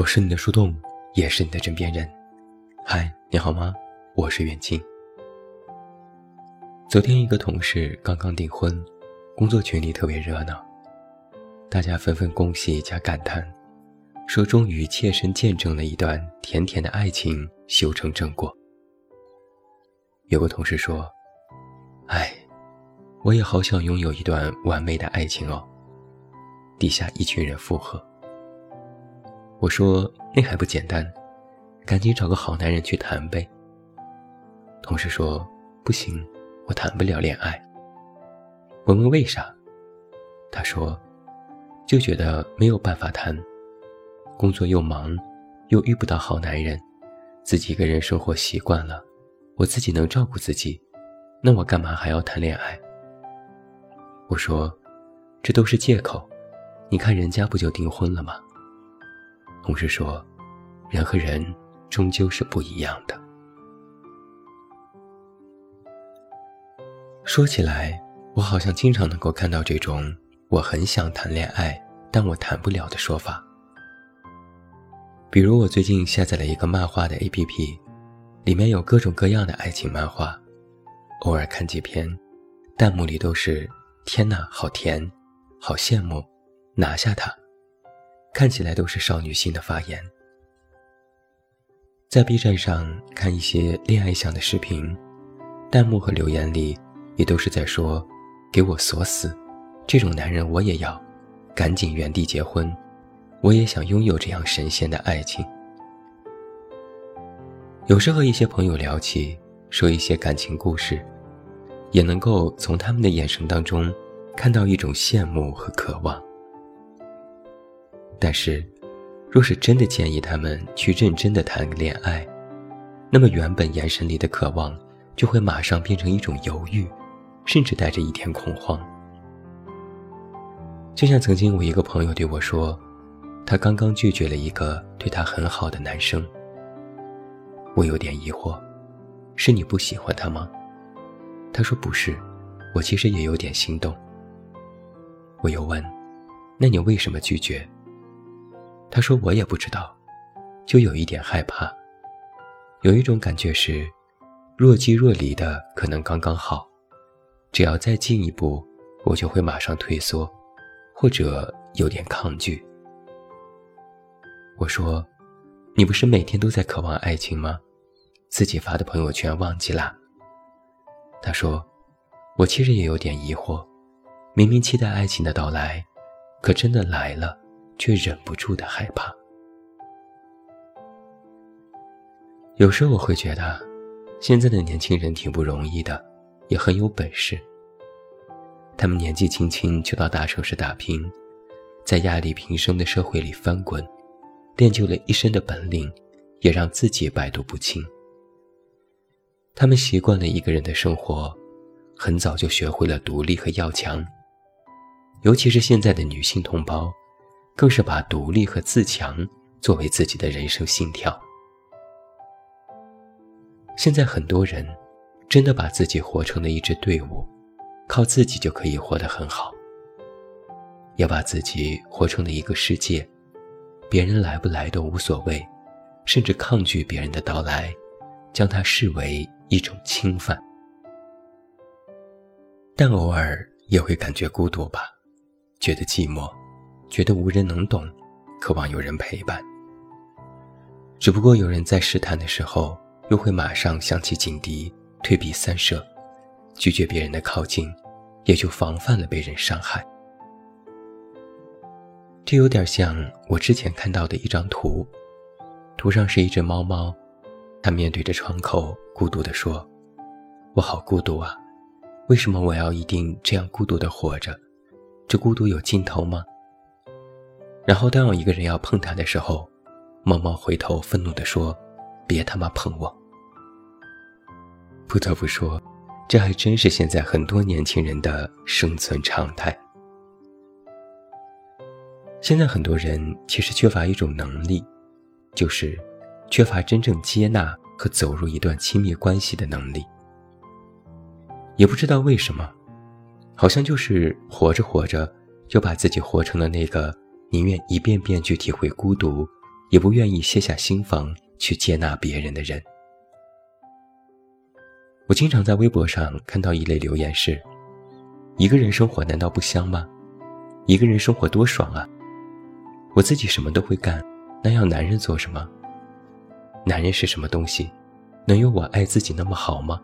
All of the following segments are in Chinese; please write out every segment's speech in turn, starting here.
我是你的树洞，也是你的枕边人。嗨，你好吗？我是远近。昨天一个同事刚刚订婚，工作群里特别热闹，大家纷纷恭喜加感叹，说终于切身见证了一段甜甜的爱情修成正果。有个同事说：“哎，我也好想拥有一段完美的爱情哦。”底下一群人附和。我说：“那还不简单，赶紧找个好男人去谈呗。”同事说：“不行，我谈不了恋爱。”我问为啥，他说：“就觉得没有办法谈，工作又忙，又遇不到好男人，自己一个人生活习惯了，我自己能照顾自己，那我干嘛还要谈恋爱？”我说：“这都是借口，你看人家不就订婚了吗？”同事说：“人和人终究是不一样的。”说起来，我好像经常能够看到这种“我很想谈恋爱，但我谈不了”的说法。比如，我最近下载了一个漫画的 APP，里面有各种各样的爱情漫画，偶尔看几篇，弹幕里都是“天哪，好甜，好羡慕，拿下它”。看起来都是少女心的发言。在 B 站上看一些恋爱向的视频，弹幕和留言里也都是在说：“给我锁死，这种男人我也要，赶紧原地结婚，我也想拥有这样神仙的爱情。”有时和一些朋友聊起，说一些感情故事，也能够从他们的眼神当中看到一种羡慕和渴望。但是，若是真的建议他们去认真的谈个恋爱，那么原本眼神里的渴望就会马上变成一种犹豫，甚至带着一点恐慌。就像曾经我一个朋友对我说，他刚刚拒绝了一个对他很好的男生。我有点疑惑，是你不喜欢他吗？他说不是，我其实也有点心动。我又问，那你为什么拒绝？他说：“我也不知道，就有一点害怕，有一种感觉是，若即若离的可能刚刚好，只要再进一步，我就会马上退缩，或者有点抗拒。”我说：“你不是每天都在渴望爱情吗？自己发的朋友圈忘记啦？”他说：“我其实也有点疑惑，明明期待爱情的到来，可真的来了。”却忍不住的害怕。有时候我会觉得，现在的年轻人挺不容易的，也很有本事。他们年纪轻轻就到大城市打拼，在压力平生的社会里翻滚，练就了一身的本领，也让自己百毒不侵。他们习惯了一个人的生活，很早就学会了独立和要强。尤其是现在的女性同胞。更是把独立和自强作为自己的人生信条。现在很多人真的把自己活成了一支队伍，靠自己就可以活得很好。要把自己活成了一个世界，别人来不来都无所谓，甚至抗拒别人的到来，将它视为一种侵犯。但偶尔也会感觉孤独吧，觉得寂寞。觉得无人能懂，渴望有人陪伴。只不过有人在试探的时候，又会马上想起警笛，退避三舍，拒绝别人的靠近，也就防范了被人伤害。这有点像我之前看到的一张图，图上是一只猫猫，它面对着窗口，孤独地说：“我好孤独啊，为什么我要一定这样孤独地活着？这孤独有尽头吗？”然后，当有一个人要碰他的时候，猫猫回头愤怒地说：“别他妈碰我！”不得不说，这还真是现在很多年轻人的生存常态。现在很多人其实缺乏一种能力，就是缺乏真正接纳和走入一段亲密关系的能力。也不知道为什么，好像就是活着活着，就把自己活成了那个。宁愿一遍遍去体会孤独，也不愿意卸下心防去接纳别人的人。我经常在微博上看到一类留言是：“一个人生活难道不香吗？一个人生活多爽啊！我自己什么都会干，那要男人做什么？男人是什么东西？能有我爱自己那么好吗？”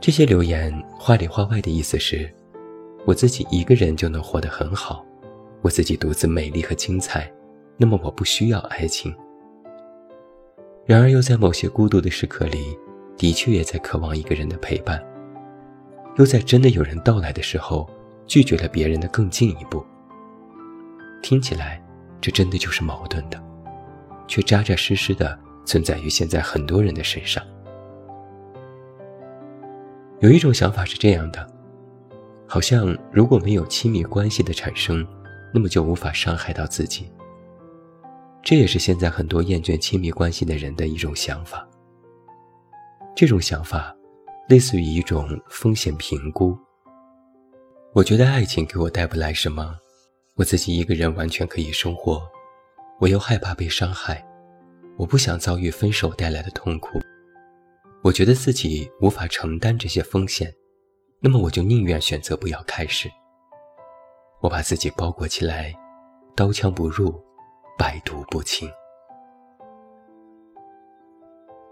这些留言话里话外的意思是，我自己一个人就能活得很好，我自己独自美丽和精彩，那么我不需要爱情。然而又在某些孤独的时刻里。的确也在渴望一个人的陪伴，又在真的有人到来的时候，拒绝了别人的更进一步。听起来，这真的就是矛盾的，却扎扎实实的存在于现在很多人的身上。有一种想法是这样的，好像如果没有亲密关系的产生，那么就无法伤害到自己。这也是现在很多厌倦亲密关系的人的一种想法。这种想法，类似于一种风险评估。我觉得爱情给我带不来什么，我自己一个人完全可以生活。我又害怕被伤害，我不想遭遇分手带来的痛苦。我觉得自己无法承担这些风险，那么我就宁愿选择不要开始。我把自己包裹起来，刀枪不入，百毒不侵。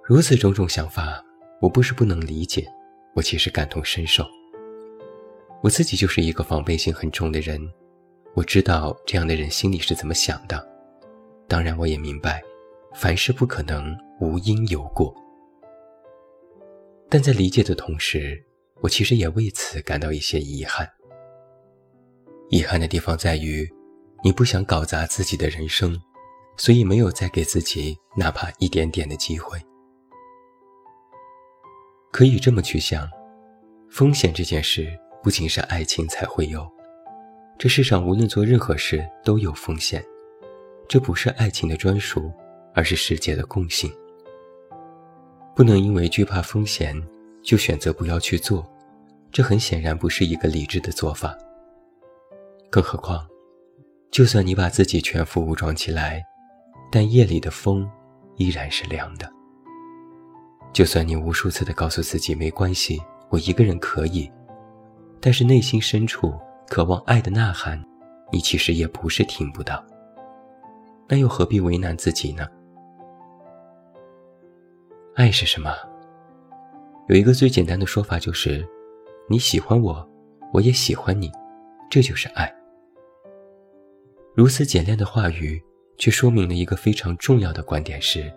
如此种种想法。我不是不能理解，我其实感同身受。我自己就是一个防备心很重的人，我知道这样的人心里是怎么想的。当然，我也明白，凡事不可能无因有果。但在理解的同时，我其实也为此感到一些遗憾。遗憾的地方在于，你不想搞砸自己的人生，所以没有再给自己哪怕一点点的机会。可以这么去想，风险这件事不仅是爱情才会有，这世上无论做任何事都有风险，这不是爱情的专属，而是世界的共性。不能因为惧怕风险就选择不要去做，这很显然不是一个理智的做法。更何况，就算你把自己全副武装起来，但夜里的风依然是凉的。就算你无数次的告诉自己没关系，我一个人可以，但是内心深处渴望爱的呐喊，你其实也不是听不到。那又何必为难自己呢？爱是什么？有一个最简单的说法就是，你喜欢我，我也喜欢你，这就是爱。如此简练的话语，却说明了一个非常重要的观点：是，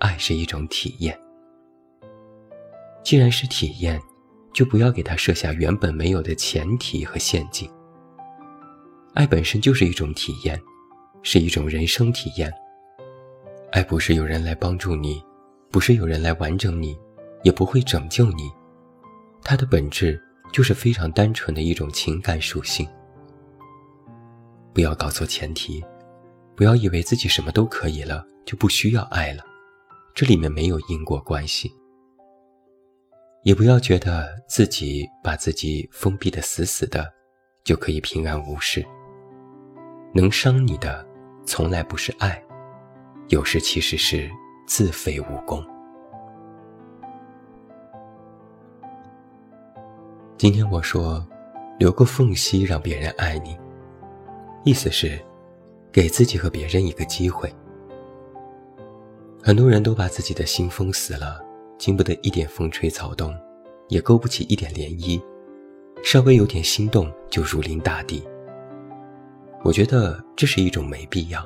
爱是一种体验。既然是体验，就不要给他设下原本没有的前提和陷阱。爱本身就是一种体验，是一种人生体验。爱不是有人来帮助你，不是有人来完整你，也不会拯救你。它的本质就是非常单纯的一种情感属性。不要搞错前提，不要以为自己什么都可以了就不需要爱了，这里面没有因果关系。也不要觉得自己把自己封闭的死死的，就可以平安无事。能伤你的，从来不是爱，有时其实是自废武功。今天我说，留个缝隙让别人爱你，意思是，给自己和别人一个机会。很多人都把自己的心封死了。经不得一点风吹草动，也勾不起一点涟漪，稍微有点心动就如临大敌。我觉得这是一种没必要。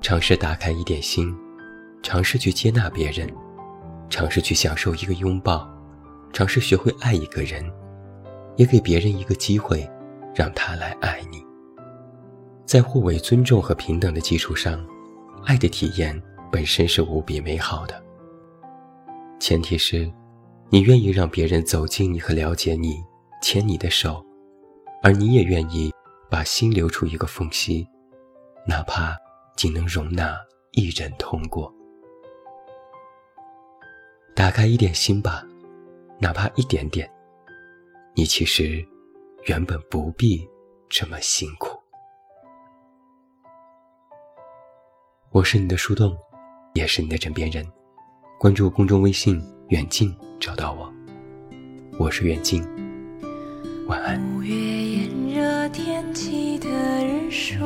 尝试打开一点心，尝试去接纳别人，尝试去享受一个拥抱，尝试学会爱一个人，也给别人一个机会，让他来爱你。在互为尊重和平等的基础上，爱的体验本身是无比美好的。前提是，你愿意让别人走进你和了解你，牵你的手，而你也愿意把心留出一个缝隙，哪怕仅能容纳一人通过。打开一点心吧，哪怕一点点你其实原本不必这么辛苦。我是你的树洞也是你的枕边人。关注公众微信远近找到我。我是远近晚安。五月炎热天气的日数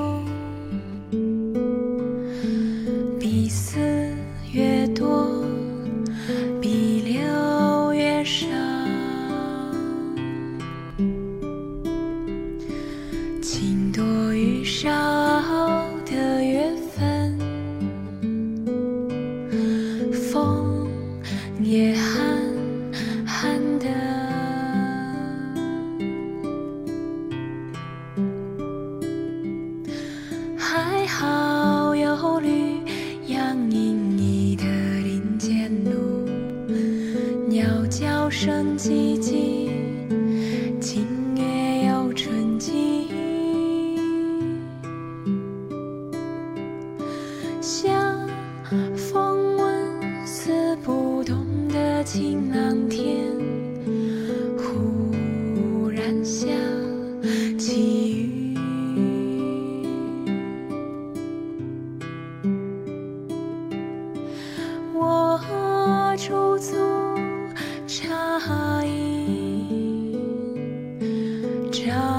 job.